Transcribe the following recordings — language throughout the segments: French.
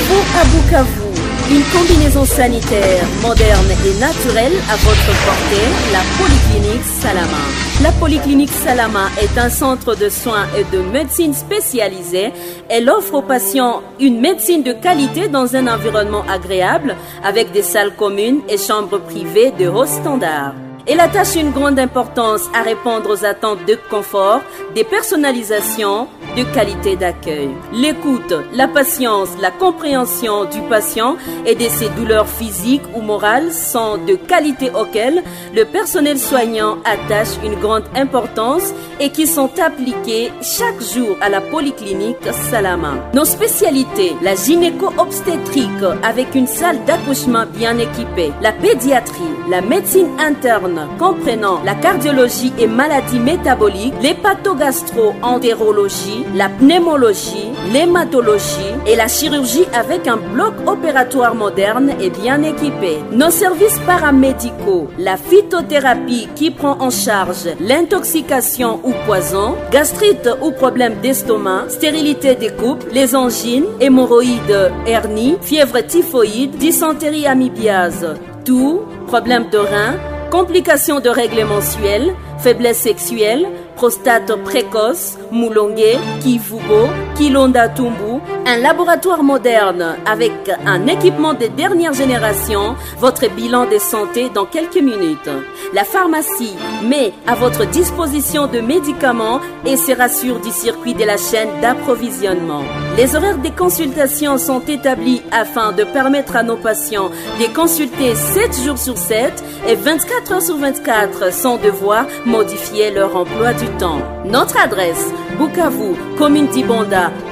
Nouveau à Bukavu, une combinaison sanitaire moderne et naturelle à votre portée, la Polyclinique Salama. La Polyclinique Salama est un centre de soins et de médecine spécialisée. Elle offre aux patients une médecine de qualité dans un environnement agréable avec des salles communes et chambres privées de haut standard. Elle attache une grande importance à répondre aux attentes de confort, des personnalisations, de qualité d'accueil. L'écoute, la patience, la compréhension du patient et de ses douleurs physiques ou morales sont de qualité auxquelles le personnel soignant attache une grande importance et qui sont appliquées chaque jour à la polyclinique Salama. Nos spécialités, la gynéco-obstétrique avec une salle d'accouchement bien équipée, la pédiatrie, la médecine interne comprenant la cardiologie et maladies métaboliques, l'hépatogastro-entérologie, la pneumologie, l'hématologie et la chirurgie avec un bloc opératoire moderne et bien équipé. Nos services paramédicaux, la phytothérapie qui prend en charge l'intoxication ou poison, gastrite ou problème d'estomac, stérilité des couples, les angines, hémorroïdes, hernie, fièvre typhoïde, dysenterie amibiase, tout, problème de rein, complications de règles mensuelles, faiblesse sexuelle, prostate précoce, moulongué, kivubo, kilonda tumbu, un laboratoire moderne avec un équipement de dernière génération, votre bilan de santé dans quelques minutes. La pharmacie met à votre disposition de médicaments et se rassure du circuit de la chaîne d'approvisionnement. Les horaires des consultations sont établis afin de permettre à nos patients de consulter 7 jours sur 7 et 24 heures sur 24 sans devoir modifier leur emploi du temps. Notre adresse, Bukavu, commune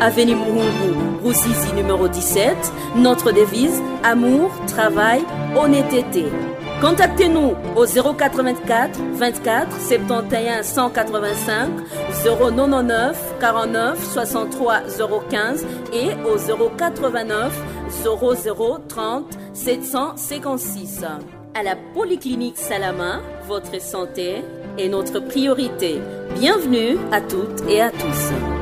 avenue Muhungu, Roussisi numéro 17. Notre devise, amour, travail, honnêteté. Contactez-nous au 084 24 71 185 099 49 63 015 et au 089 00 30 756. À la Polyclinique Salama, votre santé est notre priorité. Bienvenue à toutes et à tous.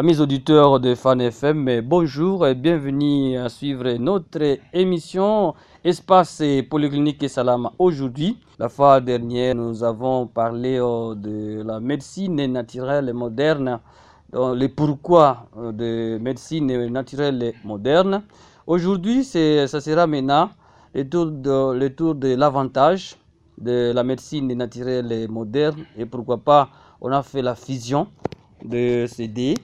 Amis auditeurs de Fan FM, bonjour et bienvenue à suivre notre émission Espace Polyclinique et Salama. Aujourd'hui, la fois dernière, nous avons parlé euh, de la médecine naturelle et moderne, les pourquoi euh, de médecine naturelle et moderne. Aujourd'hui, ça sera maintenant le tour de, le tour de l'avantage de la médecine naturelle et moderne et pourquoi pas on a fait la fusion de ces deux.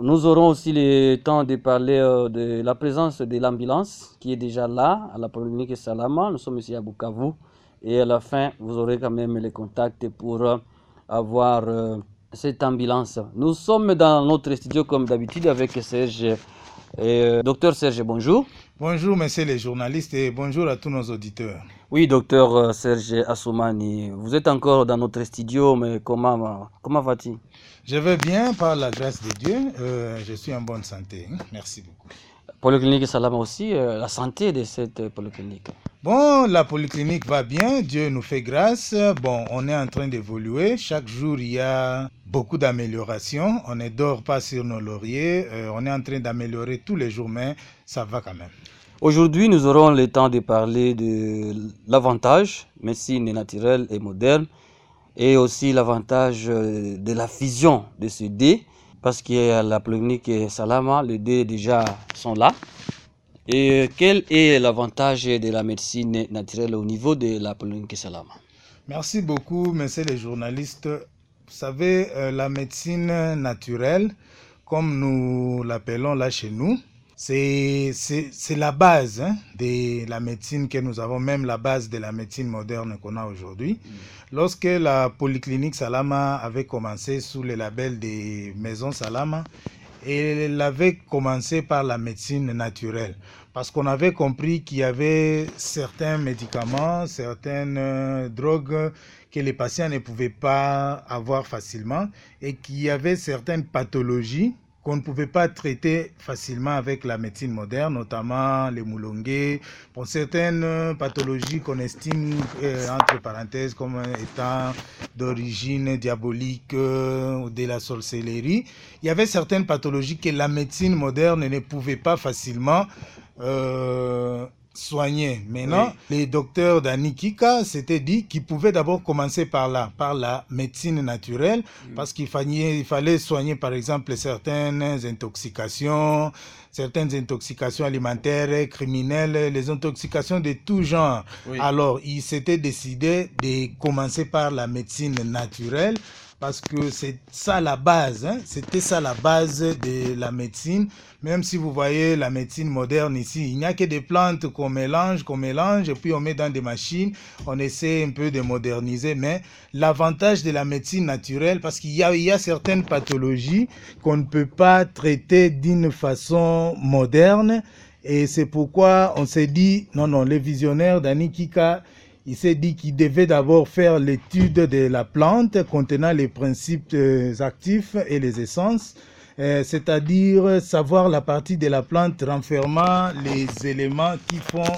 Nous aurons aussi le temps de parler de la présence de l'ambulance qui est déjà là à la Polyclinique Salama. Nous sommes ici à Bukavu et à la fin vous aurez quand même les contacts pour avoir cette ambulance. Nous sommes dans notre studio comme d'habitude avec Serge. Et, docteur Serge, bonjour. Bonjour, messieurs les journalistes, et bonjour à tous nos auditeurs. Oui, docteur Serge Assoumani, vous êtes encore dans notre studio, mais comment, comment vas-tu? Je vais bien, par la grâce de Dieu. Euh, je suis en bonne santé. Merci beaucoup. Polyclinique Salama aussi, euh, la santé de cette polyclinique Bon, la polyclinique va bien, Dieu nous fait grâce. Bon, on est en train d'évoluer. Chaque jour, il y a beaucoup d'améliorations. On ne dort pas sur nos lauriers. Euh, on est en train d'améliorer tous les jours, mais ça va quand même. Aujourd'hui, nous aurons le temps de parler de l'avantage médecine naturelle et moderne et aussi l'avantage de la fusion de ces deux parce a la polyclinique et Salama, les deux déjà sont là. Et quel est l'avantage de la médecine naturelle au niveau de la polyclinique Salama Merci beaucoup, messieurs les journalistes. Vous savez, euh, la médecine naturelle, comme nous l'appelons là chez nous, c'est la base hein, de la médecine que nous avons, même la base de la médecine moderne qu'on a aujourd'hui. Mm. Lorsque la polyclinique Salama avait commencé sous le label des maisons Salama, elle avait commencé par la médecine naturelle. Parce qu'on avait compris qu'il y avait certains médicaments, certaines euh, drogues que les patients ne pouvaient pas avoir facilement et qu'il y avait certaines pathologies qu'on ne pouvait pas traiter facilement avec la médecine moderne, notamment les moulongués, pour certaines pathologies qu'on estime, euh, entre parenthèses, comme étant d'origine diabolique euh, ou de la sorcellerie. Il y avait certaines pathologies que la médecine moderne ne pouvait pas facilement euh, soigner. Maintenant, les docteurs d'Anikika s'étaient dit qu'ils pouvaient d'abord commencer par là, par la médecine naturelle, mm. parce qu'il fallait, il fallait soigner par exemple certaines intoxications, certaines intoxications alimentaires, criminelles, les intoxications de tout genre. Alors, ils s'étaient décidé de commencer par la médecine naturelle parce que c'est ça la base, hein? c'était ça la base de la médecine. Même si vous voyez la médecine moderne ici, il n'y a que des plantes qu'on mélange, qu'on mélange, et puis on met dans des machines, on essaie un peu de moderniser, mais l'avantage de la médecine naturelle, parce qu'il y y a certaines pathologies qu'on ne peut pas traiter d'une façon moderne, et c'est pourquoi on s'est dit, non, non, les visionnaires d'Anikika, il s'est dit qu'il devait d'abord faire l'étude de la plante contenant les principes euh, actifs et les essences, euh, c'est-à-dire savoir la partie de la plante renfermant les éléments qui font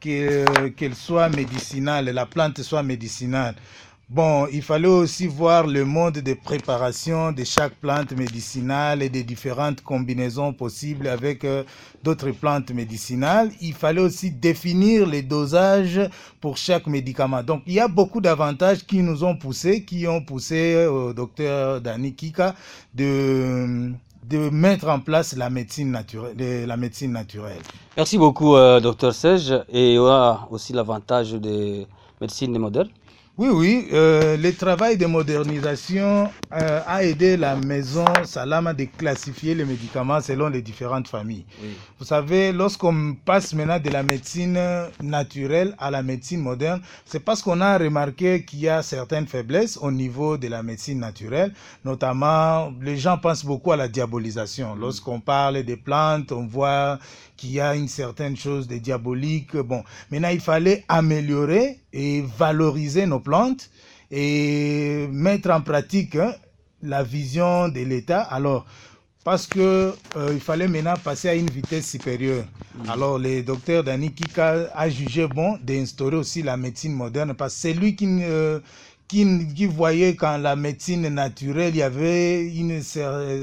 qu'elle soit médicinale, la plante soit médicinale. Bon, il fallait aussi voir le mode de préparation de chaque plante médicinale et des différentes combinaisons possibles avec euh, d'autres plantes médicinales. Il fallait aussi définir les dosages pour chaque médicament. Donc, il y a beaucoup d'avantages qui nous ont poussé, qui ont poussé euh, au docteur Dani Kika de de mettre en place la médecine naturelle. La médecine naturelle. Merci beaucoup, euh, docteur Serge. Et il y aura aussi l'avantage de médecine moderne oui, oui, euh, le travail de modernisation euh, a aidé la maison Salama de classifier les médicaments selon les différentes familles. Vous savez, lorsqu'on passe maintenant de la médecine naturelle à la médecine moderne, c'est parce qu'on a remarqué qu'il y a certaines faiblesses au niveau de la médecine naturelle, notamment les gens pensent beaucoup à la diabolisation. Lorsqu'on parle des plantes, on voit qu'il y a une certaine chose de diabolique. Bon, maintenant il fallait améliorer et valoriser nos plantes et mettre en pratique hein, la vision de l'État. Alors, parce que euh, il fallait maintenant passer à une vitesse supérieure. Mm. Alors, le docteur Dani Kika a jugé bon d'instaurer aussi la médecine moderne parce que c'est lui qui euh, qui, qui voyait qu'en la médecine naturelle, il y avait une,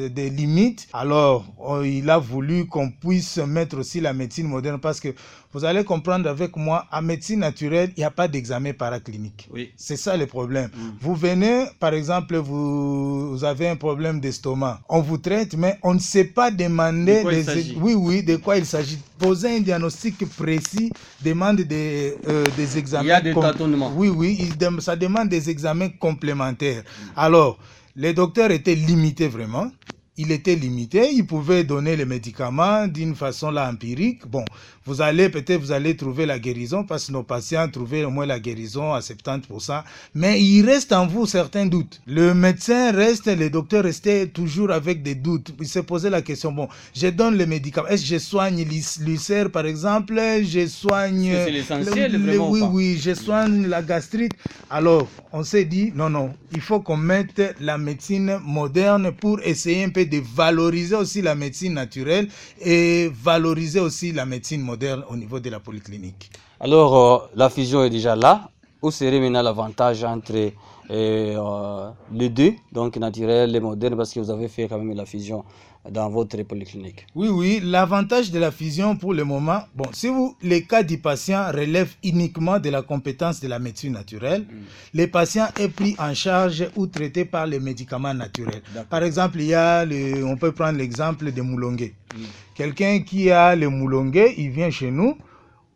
des limites. Alors, oh, il a voulu qu'on puisse mettre aussi la médecine moderne parce que vous allez comprendre avec moi, en médecine naturelle, il n'y a pas d'examen paraclinique. Oui. C'est ça le problème. Mm. Vous venez, par exemple, vous, vous avez un problème d'estomac. On vous traite, mais on ne sait pas demander... De oui, oui, de quoi il s'agit. Poser un diagnostic précis demande des, euh, des examens... Il y a des tâtonnements. Oui, oui, ça demande des examens complémentaires. Alors, les docteurs étaient limités vraiment il était limité, il pouvait donner les médicaments d'une façon là empirique. Bon, vous allez peut-être vous allez trouver la guérison parce que nos patients trouvaient au moins la guérison à 70%, mais il reste en vous certains doutes. Le médecin reste, le docteur restait toujours avec des doutes. Il se posait la question bon, je donne les médicaments, est-ce que je soigne l'ulcère par exemple, je soigne c'est l'essentiel vraiment oui oui, je soigne la gastrite. Alors, on s'est dit non non, il faut qu'on mette la médecine moderne pour essayer un peu de valoriser aussi la médecine naturelle et valoriser aussi la médecine moderne au niveau de la polyclinique. Alors, euh, la fusion est déjà là. Où serait maintenant l'avantage entre euh, les deux, donc naturel et moderne, parce que vous avez fait quand même la fusion dans votre polyclinique. Oui, oui, l'avantage de la fusion pour le moment, bon, si vous, les cas du patient relèvent uniquement de la compétence de la médecine naturelle, mm. les patients est pris en charge ou traités par les médicaments naturels. Par exemple, il y a, le, on peut prendre l'exemple de moulongué. Mm. Quelqu'un qui a le moulongué, il vient chez nous,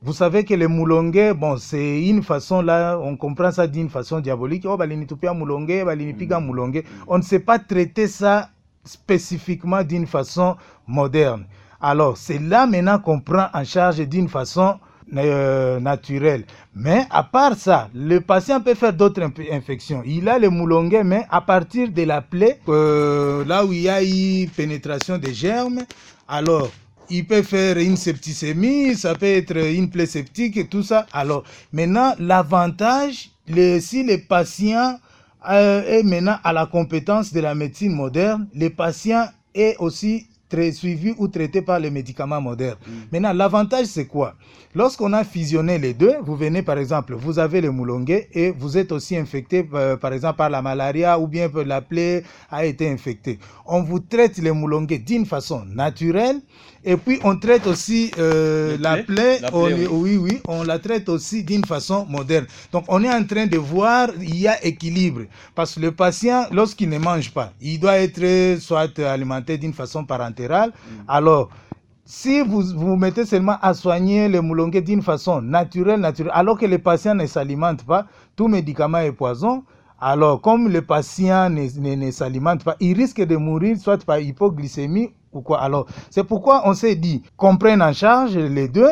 vous savez que le moulongué, bon, c'est une façon là, on comprend ça d'une façon diabolique. Oh, moulongué, mm. moulongué. On ne sait pas traiter ça spécifiquement d'une façon moderne. Alors, c'est là maintenant qu'on prend en charge d'une façon euh, naturelle. Mais à part ça, le patient peut faire d'autres infections. Il a le moulonguet, mais à partir de la plaie, euh, là où il y a eu pénétration des germes, alors il peut faire une septicémie, ça peut être une plaie septique et tout ça. Alors, maintenant, l'avantage, si les patients euh, et maintenant à la compétence de la médecine moderne, les patients est aussi très suivis ou traités par les médicaments modernes. Maintenant, l'avantage, c'est quoi? Lorsqu'on a fusionné les deux, vous venez par exemple, vous avez le moulongué et vous êtes aussi infecté euh, par exemple par la malaria ou bien la plaie a été infectée. On vous traite le moulongué d'une façon naturelle et puis on traite aussi euh, la plaie, oui. oui. on la traite aussi d'une façon moderne. Donc on est en train de voir, il y a équilibre. Parce que le patient, lorsqu'il ne mange pas, il doit être soit alimenté d'une façon parentérale. Mm. Alors, si vous vous mettez seulement à soigner le moulongué d'une façon naturelle, naturelle, alors que le patient ne s'alimente pas, tout médicament est poison, alors, comme le patient ne, ne, ne s'alimente pas, il risque de mourir soit par hypoglycémie ou quoi. Alors, c'est pourquoi on s'est dit qu'on prenne en charge les deux,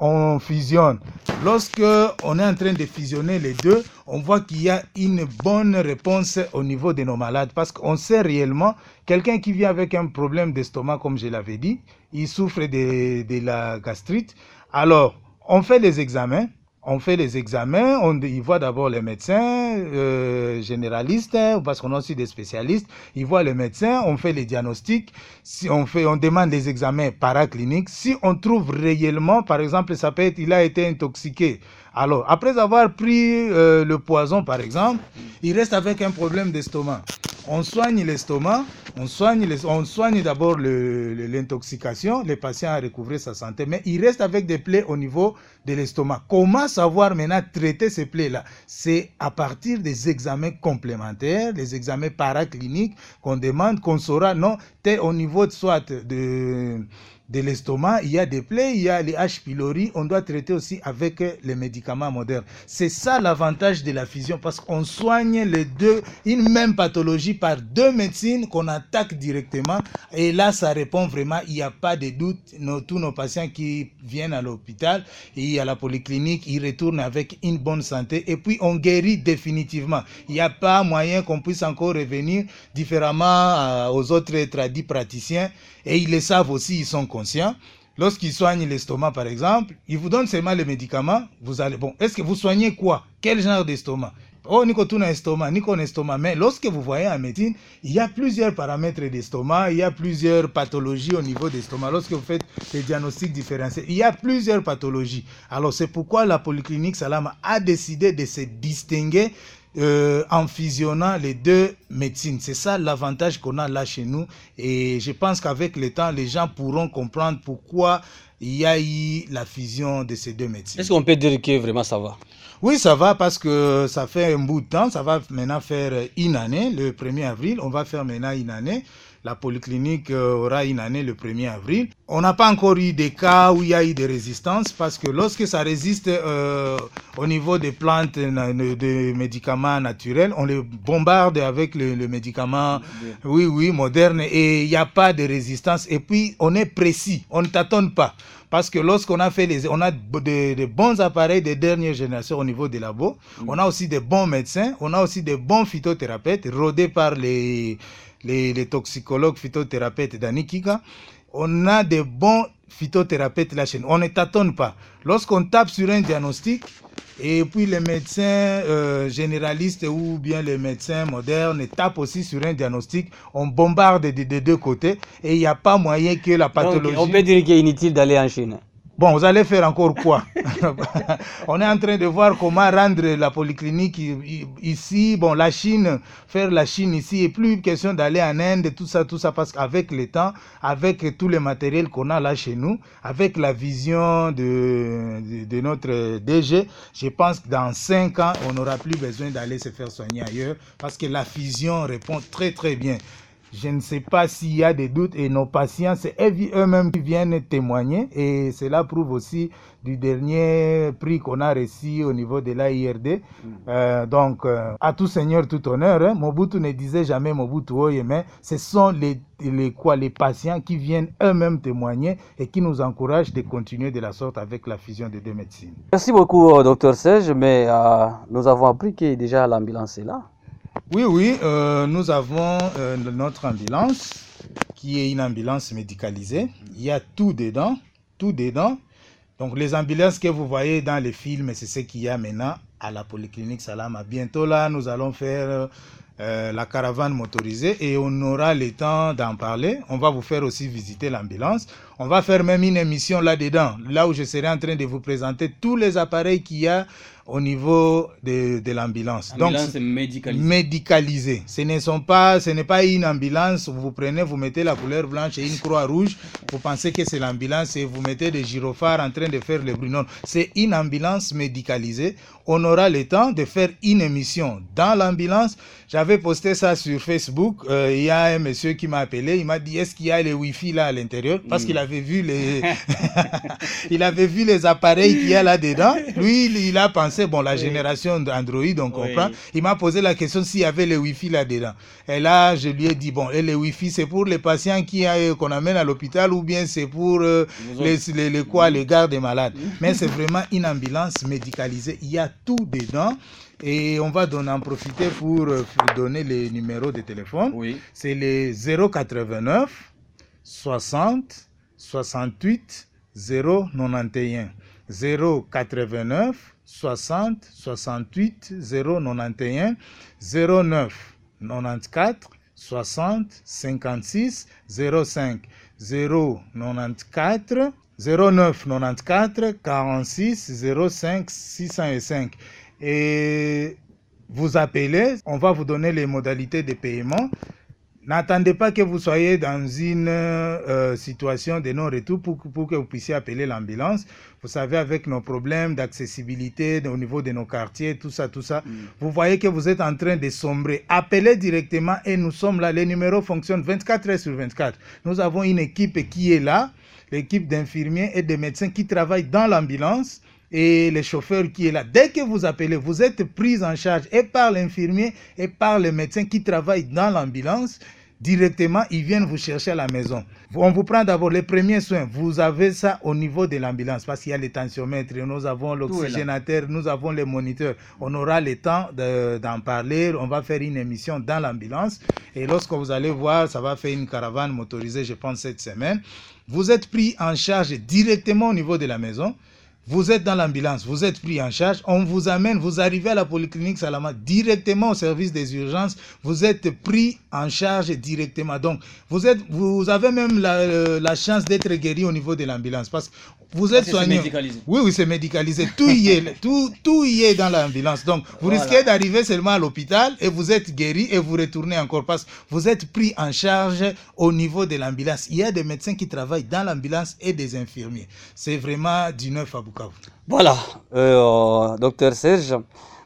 on fusionne. Lorsque on est en train de fusionner les deux, on voit qu'il y a une bonne réponse au niveau de nos malades parce qu'on sait réellement quelqu'un qui vient avec un problème d'estomac, comme je l'avais dit, il souffre de, de la gastrite. Alors, on fait les examens on fait les examens, on y voit d'abord les médecins euh, généralistes, hein, parce qu'on a aussi des spécialistes. Ils voient les médecins, on fait les diagnostics, si on fait, on demande les examens paracliniques. Si on trouve réellement, par exemple, ça peut être, il a été intoxiqué. Alors, après avoir pris euh, le poison, par exemple, il reste avec un problème d'estomac on soigne l'estomac, on soigne, soigne d'abord l'intoxication, le, patient a recouvré sa santé, mais il reste avec des plaies au niveau de l'estomac. Comment savoir maintenant traiter ces plaies-là? C'est à partir des examens complémentaires, des examens paracliniques qu'on demande, qu'on saura, non, au niveau de soit de de l'estomac, il y a des plaies, il y a les H. pylori, on doit traiter aussi avec les médicaments modernes. C'est ça l'avantage de la fusion parce qu'on soigne les deux, une même pathologie par deux médecines qu'on attaque directement et là ça répond vraiment, il n'y a pas de doute, tous nos patients qui viennent à l'hôpital et à la polyclinique, ils retournent avec une bonne santé et puis on guérit définitivement. Il n'y a pas moyen qu'on puisse encore revenir différemment euh, aux autres tradis praticiens et ils le savent aussi, ils sont conscients. Lorsqu'ils soignent l'estomac, par exemple, ils vous donnent seulement les médicaments. Vous allez, bon, est-ce que vous soignez quoi? Quel genre d'estomac? Oh, Nico un estomac, Nico estomac. Mais lorsque vous voyez en médecine, il y a plusieurs paramètres d'estomac, il y a plusieurs pathologies au niveau d'estomac. Lorsque vous faites des diagnostics différenciés, il y a plusieurs pathologies. Alors, c'est pourquoi la polyclinique Salama a décidé de se distinguer euh, en fusionnant les deux médecines. C'est ça l'avantage qu'on a là chez nous. Et je pense qu'avec le temps, les gens pourront comprendre pourquoi il y a eu la fusion de ces deux médecines. Est-ce qu'on peut dire que vraiment ça va? Oui, ça va parce que ça fait un bout de temps. Ça va maintenant faire une année, le 1er avril. On va faire maintenant une année la polyclinique euh, aura une année le 1er avril. On n'a pas encore eu des cas où il y a eu des résistances parce que lorsque ça résiste euh, au niveau des plantes, des médicaments naturels, on les bombarde avec le, le médicament, oui, oui, moderne et il n'y a pas de résistance. Et puis, on est précis, on ne tâtonne pas. Parce que lorsqu'on a fait les, on a de, bons appareils de dernière génération au niveau des labos, on a aussi des bons médecins, on a aussi des bons phytothérapeutes rodés par les, les, toxicologues phytothérapeutes d'Anikika, on a des bons phytothérapeutes chez nous. On ne tâtonne pas. Lorsqu'on tape sur un diagnostic, et puis les médecins euh, généralistes ou bien les médecins modernes tapent aussi sur un diagnostic, on bombarde des deux côtés et il n'y a pas moyen que la pathologie... on peut dire qu'il est inutile d'aller en Chine. Bon, vous allez faire encore quoi? On est en train de voir comment rendre la polyclinique ici. Bon, la Chine, faire la Chine ici, et plus question d'aller en Inde, tout ça, tout ça, parce qu'avec le temps, avec tout le matériel qu'on a là chez nous, avec la vision de, de, notre DG, je pense que dans cinq ans, on n'aura plus besoin d'aller se faire soigner ailleurs, parce que la fusion répond très très bien. Je ne sais pas s'il y a des doutes et nos patients, c'est eux-mêmes qui viennent témoigner et cela prouve aussi du dernier prix qu'on a reçu au niveau de l'AIRD. Mm. Euh, donc, euh, à tout seigneur, tout honneur, hein. Mobutu ne disait jamais Mobutu oye, mais ce sont les, les, quoi, les patients qui viennent eux-mêmes témoigner et qui nous encouragent de continuer de la sorte avec la fusion des deux médecines. Merci beaucoup, euh, docteur Serge, mais nous avons appris que déjà l'ambulance est là. Oui, oui, euh, nous avons euh, notre ambulance qui est une ambulance médicalisée. Il y a tout dedans, tout dedans. Donc les ambulances que vous voyez dans les films, c'est ce qu'il y a maintenant à la polyclinique Salama. Bientôt là, nous allons faire euh, la caravane motorisée et on aura le temps d'en parler. On va vous faire aussi visiter l'ambulance. On va faire même une émission là-dedans, là où je serai en train de vous présenter tous les appareils qu'il y a au niveau de, de l'ambulance. Ambulance médicalisée. médicalisé. Ce ne sont pas, ce n'est pas une ambulance. Vous prenez, vous mettez la couleur blanche et une croix rouge. Vous pensez que c'est l'ambulance et vous mettez des gyrophares en train de faire le bruit. Non, c'est une ambulance médicalisée. On aura le temps de faire une émission dans l'ambulance. J'avais posté ça sur Facebook. Euh, il y a un monsieur qui m'a appelé. Il m'a dit est-ce qu'il y a les Wi-Fi là à l'intérieur? Parce qu'il avait vu les, il avait vu les appareils qu'il y a là dedans. Lui, il, a pensé bon la génération d'Android, on comprend. Oui. Il m'a posé la question s'il y avait les Wi-Fi là dedans. Et là, je lui ai dit bon, et les Wi-Fi c'est pour les patients qui a- qu'on amène à l'hôpital ou bien c'est pour euh, les, les, les quoi, les gardes des malades. Mais c'est vraiment une ambulance médicalisée. Il y a tout dedans. Et on va donner, en profiter pour euh, donner les numéros de téléphone. Oui. C'est les 089 60 68 091. 089 60 68 091 09 94 60 56 05 094 09 94 46 05 605 et vous appelez, on va vous donner les modalités de paiement. N'attendez pas que vous soyez dans une euh, situation de non-retour pour, pour que vous puissiez appeler l'ambulance. Vous savez, avec nos problèmes d'accessibilité au niveau de nos quartiers, tout ça, tout ça, vous voyez que vous êtes en train de sombrer. Appelez directement et nous sommes là. Les numéros fonctionnent 24 heures sur 24. Nous avons une équipe qui est là, l'équipe d'infirmiers et de médecins qui travaillent dans l'ambulance et le chauffeur qui est là. Dès que vous appelez, vous êtes pris en charge et par l'infirmier et par le médecin qui travaille dans l'ambulance. Directement, ils viennent vous chercher à la maison. On vous prend d'abord les premiers soins. Vous avez ça au niveau de l'ambulance parce qu'il y a les tensiomètres, nous avons l'oxygénateur, nous avons les moniteurs. On aura le temps de- d'en parler. On va faire une émission dans l'ambulance. Et lorsque vous allez voir, ça va faire une caravane motorisée, je pense, cette semaine. Vous êtes pris en charge directement au niveau de la maison. Vous êtes dans l'ambulance, vous êtes pris en charge, on vous amène, vous arrivez à la polyclinique Salama directement au service des urgences, vous êtes pris en charge directement. Donc, vous, êtes, vous avez même la, euh, la chance d'être guéri au niveau de l'ambulance parce que vous êtes soigné. médicalisé. Oui, oui, c'est médicalisé. Tout y est, tout, tout y est dans l'ambulance. Donc, vous Voilà. risquez d'arriver seulement à l'hôpital et vous êtes guéri et vous retournez encore parce que vous êtes pris en charge au niveau de l'ambulance. Il y a des médecins qui travaillent dans l'ambulance et des infirmiers. C'est vraiment du neuf à Bukavu. Voilà, uh, Dr. Serge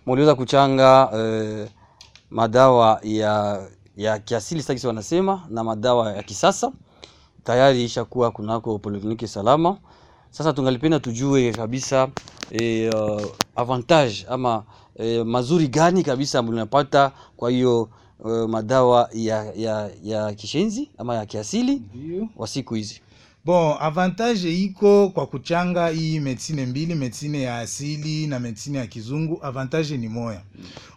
muliweza kuchanga uh, madawa ya ya kiasili sasa wanasema na madawa ya kisasa tayari ishakuwa kunako polikliniki salama. Sasa tungalipenda tujue kabisa e, uh, avantage ama e, mazuri gani kabisa mlinapata kwa hiyo uh, madawa ya, ya, ya kishenzi ama ya kiasili wa siku hizi. Bon, avantage iko kwa kuchanga hii medicine mbili, medicine ya asili na medicine ya kizungu. Avantage ni moya.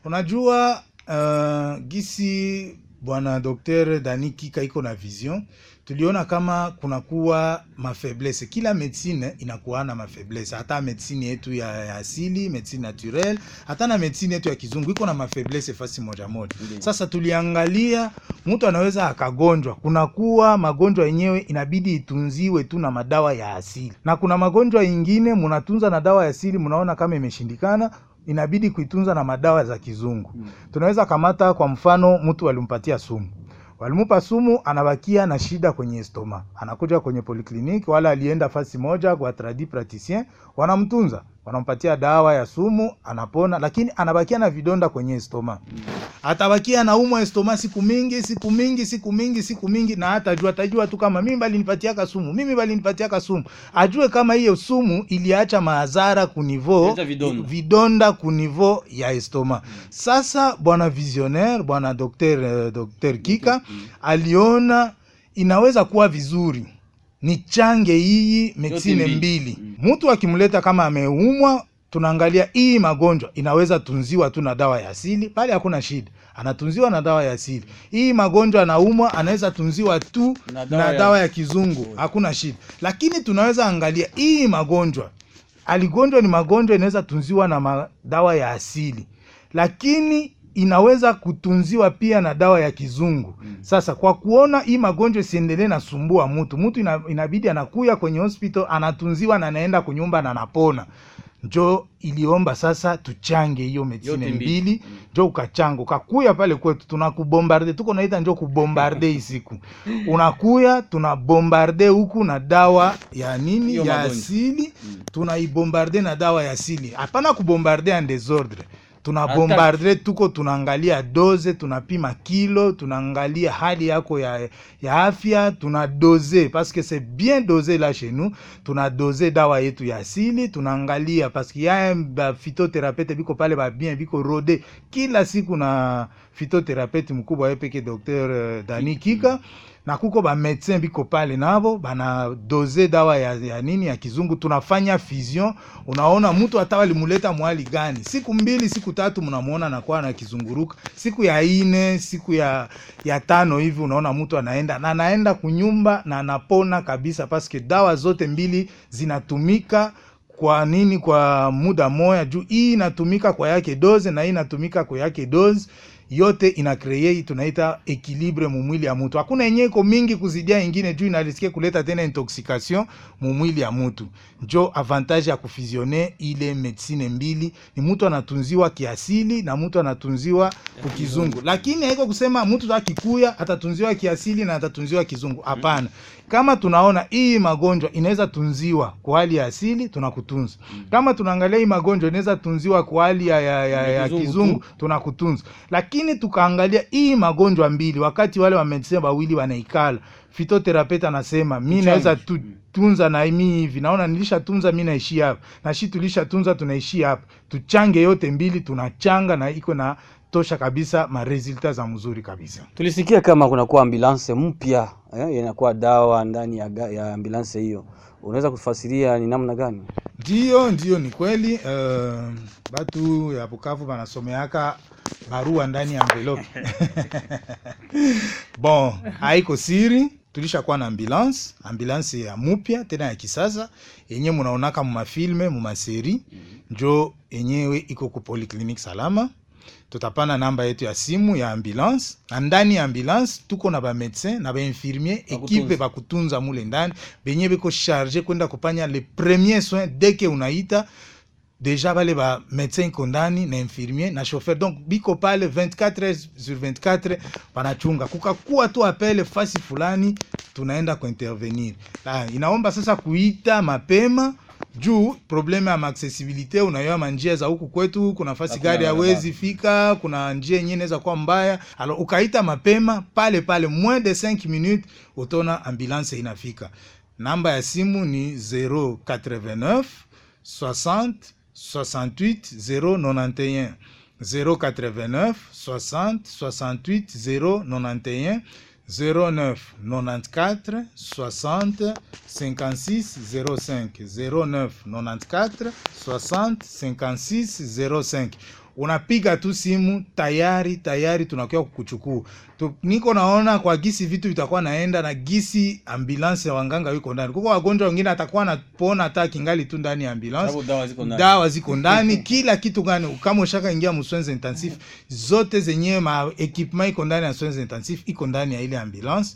Unajua uh, gisi bwana Dr. Dani Kika iko na vision, tuliona kama kunakuwa mafaiblesse. Kila medicine inakuwa na mafaiblesse, hata medicine yetu ya, asili, medicine naturelle, hata na medicine yetu ya kizungu iko na mafaiblesse fasi moja moja. Sasa tuliangalia mtu anaweza akagonjwa, kunakuwa magonjwa yenyewe inabidi itunziwe tu na madawa ya asili, na kuna magonjwa ingine munatunza na dawa ya asili, mnaona kama imeshindikana inabidi kuitunza na madawa za kizungu. Tunaweza kamata kwa mfano, mtu alimpatia sumu, walimupa sumu, anabakia na shida kwenye estoma, anakuja kwenye polikliniki, wala alienda fasi moja kwa tradi praticien, wanamtunza wanampatia dawa ya sumu, anapona, lakini anabakia na vidonda kwenye estoma atabakia anaumwa estoma siku mingi siku mingi siku mingi siku mingi, na hata jua atajua tu kama mimi bali balinipatiaka sumu, mimi bali balinipatiaka sumu, ajue kama hiyo sumu iliacha madhara kunivo vidonda. vidonda kunivo ya estoma. Sasa bwana visionnaire bwana dokter, dokter Dr. Kika aliona inaweza kuwa vizuri ni change hii medicine mbili. Mutu Mtu akimleta kama ameumwa, tunaangalia hii magonjwa inaweza tunziwa tu na dawa ya asili, pale hakuna shida, anatunziwa na dawa ya asili. Hii magonjwa anaumwa, anaweza tunziwa tu Na dawa, na dawa ya- ya, kizungu, hakuna shida. Lakini tunaweza angalia hii magonjwa aligonjwa ni magonjwa inaweza tunziwa na madawa ya asili, lakini inaweza kutunziwa pia na dawa ya kizungu. Sasa kwa kuona hii magonjwa isiendelee nasumbua mtu mtu ina, inabidi anakuya kwenye hospital anatunziwa na anaenda kunyumba na anapona. Njo iliomba sasa tuchange hiyo medicine mbili. mbili njo ukachanga ukakuya pale kwetu tunakubombarde tuko naita njo kubombarde isiku unakuya tunabombarde huku na dawa ya nini Hiyo ya magonjwa. asili tunaibombarde na dawa ya asili. Hapana kubombarde en desordre tunabombarde tuko tunaangalia doze tunapima kilo tunaangalia hali yako ya, ya afya tunadoze paske se bien dosé la chez nous. Tunadoze dawa yetu ya asili tunaangalia paske que ya baphytothérapeute biko pale babien biko rode kila siku na phytothérapeute mkubwa ye peke docteur uh, dani kika. Na kuko bamedecin biko pale nabo banadoze dawa ya, ya nini ya kizungu. Tunafanya fusion. Unaona mtu hata walimuleta mwali gani? Siku mbili siku tatu mnamuona nakuwa na kizunguruka. Siku ya ine siku ya, ya tano hivi unaona mtu anaenda. Na anaenda kunyumba na anapona kabisa paske dawa zote mbili zinatumika kwa nini? Kwa muda moya juu hii inatumika kwa yake doze na hii inatumika kwa yake doze yote ina create tunaita ekilibre mumwili ya mutu hakuna yenye iko mingi kuzidia ingine juu inalisikia kuleta tena intoxication mumwili ya mutu njo avantage ya kufizione ile medicine mbili. Ni mutu anatunziwa kiasili na mutu anatunziwa kukizungu lakini haiko kusema mtu akikuya atatunziwa kiasili na atatunziwa kizungu. Hapana kama tunaona hii magonjwa inaweza tunziwa kwa hali ya asili tunakutunza. Kama tunaangalia hii magonjwa inaweza tunziwa kwa hali ya, ya, ya, ya Kizungu tunakutunza. Lakini tukaangalia hii magonjwa mbili wakati wale wamesema wawili wanaikala fitoterapeuta anasema mi naweza tu, tunza na mi hivi. Naona nilishatunza mi naishi hapa. Na shi tulishatunza tunaishi hapa. Tuchange yote mbili tunachanga na iko na tosha kabisa maresulta za mzuri kabisa. Tulisikia kama kunakuwa ambulance mpya eh, inakuwa dawa ndani ya, ya ambulance hiyo. Unaweza kufasiria ni namna gani? Ndiyo, ndiyo, ni kweli. Uh, batu ya Bukavu banasomeaka barua ndani ya envelope. Bon, haiko siri, tulishakuwa na ambulance, ambulance ya mupya tena ya kisasa. Yenye munaonaka mumafilme mumaseri, njo enyewe iko ku polyclinique Salama tutapana namba yetu ya simu ya ambulance. Na ndani ya ambulance tuko na bamedecin na bainfirmier ekipe bakutunza mule ndani. Benye beko charge kwenda kupanya le premier soin deke unaita. Deja bale ba medecin iko ndani na infirmier na chauffeur. Donc biko pale 24 heures sur 24 banachunga. Kukakuwa tu apele fasi fulani tunaenda kuintervenir La, inaomba sasa kuita mapema juu probleme ya maaccessibilité unayoa manjia za huku kwetu kuna nafasi gari hawezi fika kuna njia yenyewe inaweza kuwa mbaya. Alo, ukaita mapema pale pale moins de 5 minutes utaona ambulance inafika. Namba ya simu ni 089 60 68 091 089 60 68 091 09 94 60 56 05 09 94 60 56 05 unapiga tu simu tayari tayari tunakuwa kukuchukua. Tu, niko naona kwa gisi vitu vitakuwa naenda na gisi ambulance ya wanganga yuko ndani. Kuko wagonjwa wengine atakuwa anapona hata kingali tu ndani ya ambulance. Dawa ziko ndani. kila kitu gani kama ushaka ingia mu intensif zote zenyewe ma equipment iko ndani ya soins intensif iko ndani ya ile ambulance.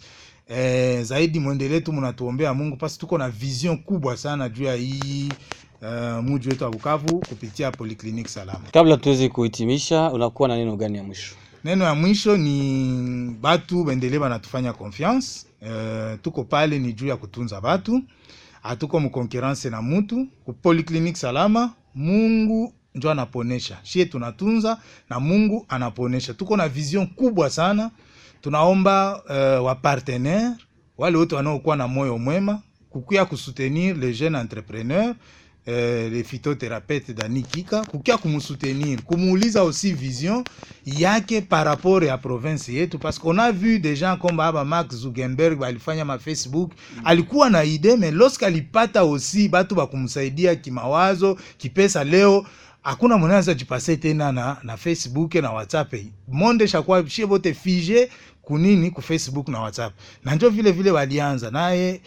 Eh, zaidi mwendelee tu mnatuombea Mungu. Pasi tuko na vision kubwa sana juu ya hii uh, muji wetu wa Bukavu kupitia Polyclinic Salama. Kabla tuweze kuhitimisha, unakuwa na neno gani ya mwisho? Neno ya mwisho ni batu bendelee banatufanya confiance. Uh, tuko pale ni juu ya kutunza batu, hatuko mukonkurence na mutu. Ku Polyclinic Salama, Mungu njo anaponesha, shie tunatunza na Mungu anaponesha. Tuko na vision kubwa sana, tunaomba uh, wapartenere wale wote wanaokuwa na moyo mwema kukuya kusutenir les jeunes entrepreneurs eh, le phytothérapeute Dani Kika kukia kumsoutenir kumuuliza aussi vision yake par rapport ya province yetu. Parce qu'on a vu des gens comme aba Mark Zuckerberg alifanya ma Facebook alikuwa na idée mais lorsque alipata aussi batu bakumsaidia kimawazo kipesa leo hakuna mwana anaweza jipase tena na, na Facebook na WhatsApp. Monde shakuwa shie bote fige kunini ku Facebook na WhatsApp. Na njo vile vile walianza naye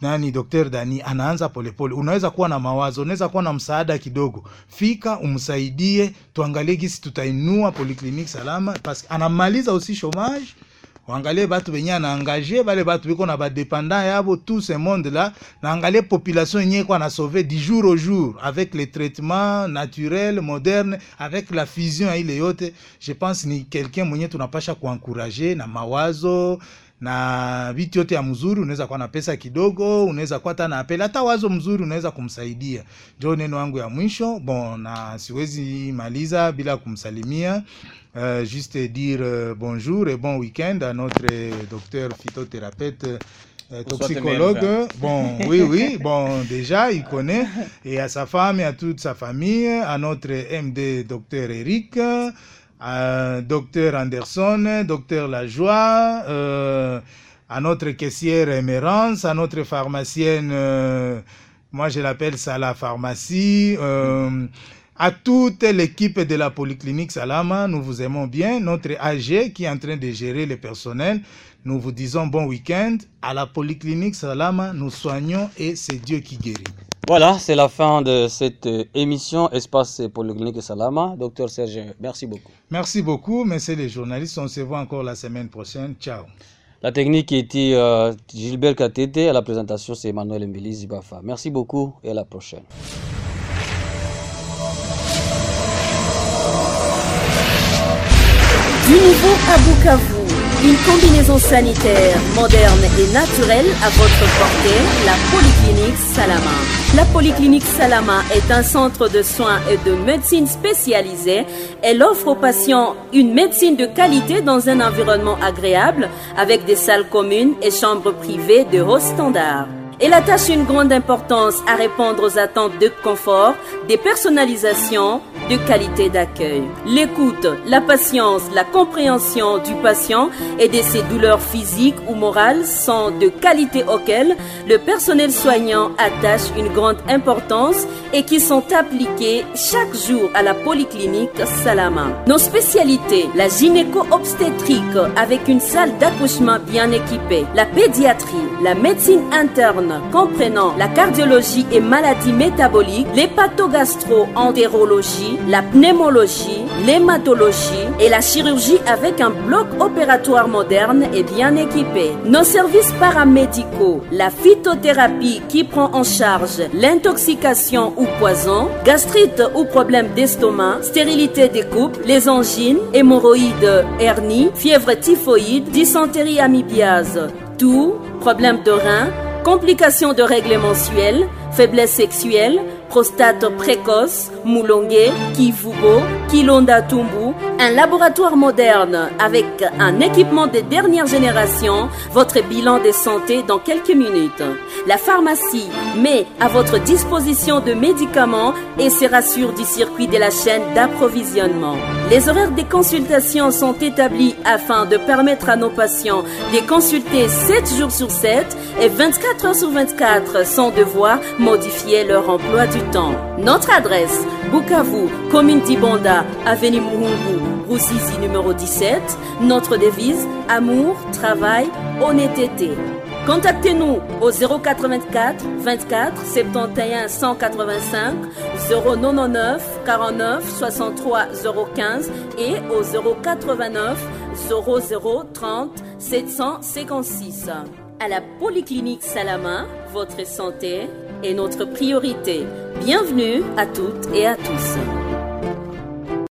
nani Dr. Dani anaanza polepole. Unaweza kuwa na mawazo, unaweza kuwa na msaada kidogo, fika umsaidie, tuangalie gisi tutainua polyclinique salama, parce anamaliza aussi chômage waangalie batu benye anaangaje bale batu biko na badependant yabo tout ce monde là naangalie population yenye kwa na sauver du jour au jour avec les traitements naturels modernes avec la fusion ile yote je pense ni quelqu'un mwenye tunapasha kuankuraje na mawazo na vitu yote ya mzuri unaweza kuwa na pesa kidogo unaweza kuwa hata na apela. Hata wazo mzuri unaweza kumsaidia. Njo neno wangu ya mwisho. Bon na siwezi maliza bila kumsalimia. Euh, juste dire euh, bonjour et bon week-end à notre docteur phytothérapeute euh, toxicologue. Bon, oui, oui, bon, déjà, il connaît. Et à sa femme et à toute sa famille, à notre MD docteur Eric, à docteur Anderson, docteur Lajoie, euh, à notre caissière Emerance, à notre pharmacienne, euh, moi je l'appelle ça la pharmacie. Euh, à toute l'équipe de la polyclinique Salama, nous vous aimons bien. Notre AG qui est en train de gérer le personnel, nous vous disons bon week-end. À la polyclinique Salama, nous soignons et c'est Dieu qui guérit. Voilà, c'est la fin de cette euh, émission Espace Polyclinique Salama. Docteur Serge, merci beaucoup. Merci beaucoup, messieurs les journalistes. On se voit encore la semaine prochaine. Ciao. La technique était euh, Gilbert Katete. À la présentation, c'est Emmanuel Mbili Zibafa. Merci beaucoup et à la prochaine. Du nouveau à Bukavu, une combinaison sanitaire moderne et naturelle à votre portée, la Polyclinique Salama. La Polyclinique Salama est un centre de soins et de médecine spécialisée. Elle offre aux patients une médecine de qualité dans un environnement agréable avec des salles communes et chambres privées de haut standard. Elle attache une grande importance à répondre aux attentes de confort, des personnalisations, de qualité d'accueil. L'écoute, la patience, la compréhension du patient et de ses douleurs physiques ou morales sont de qualité auxquelles le personnel soignant attache une grande importance et qui sont appliquées chaque jour à la polyclinique Salama. Nos spécialités, la gynéco-obstétrique avec une salle d'accouchement bien équipée, la pédiatrie, la médecine interne comprenant la cardiologie et maladies métaboliques, l'hépatogastro-entérologie, la pneumologie, l'hématologie et la chirurgie avec un bloc opératoire moderne et bien équipé. Nos services paramédicaux, la phytothérapie qui prend en charge l'intoxication ou poison, gastrite ou problème d'estomac, stérilité des couples, les angines, hémorroïdes, hernie, fièvre typhoïde, dysenterie amibiase, tout, problème de rein, complications de règles mensuelles, faiblesse sexuelle, prostate précoce, moulongué, kivubo, kilonda tumbu, un laboratoire moderne avec un équipement de dernière génération, votre bilan de santé dans quelques minutes. La pharmacie met à votre disposition de médicaments et se rassure du circuit de la chaîne d'approvisionnement. Les horaires des consultations sont établis afin de permettre à nos patients de consulter 7 jours sur 7 et 24 heures sur 24 sans devoir modifier leur emploi du temps. Notre adresse, Bukavu, commune d'Ibanda, avenue Muhungu, Roussisi numéro 17. Notre devise, amour, travail, honnêteté. Contactez-nous au 084 24 71 185 099 49 63 015 et au 089 00 30 756. À la Polyclinique Salama, votre santé est notre priorité. Bienvenue à toutes et à tous.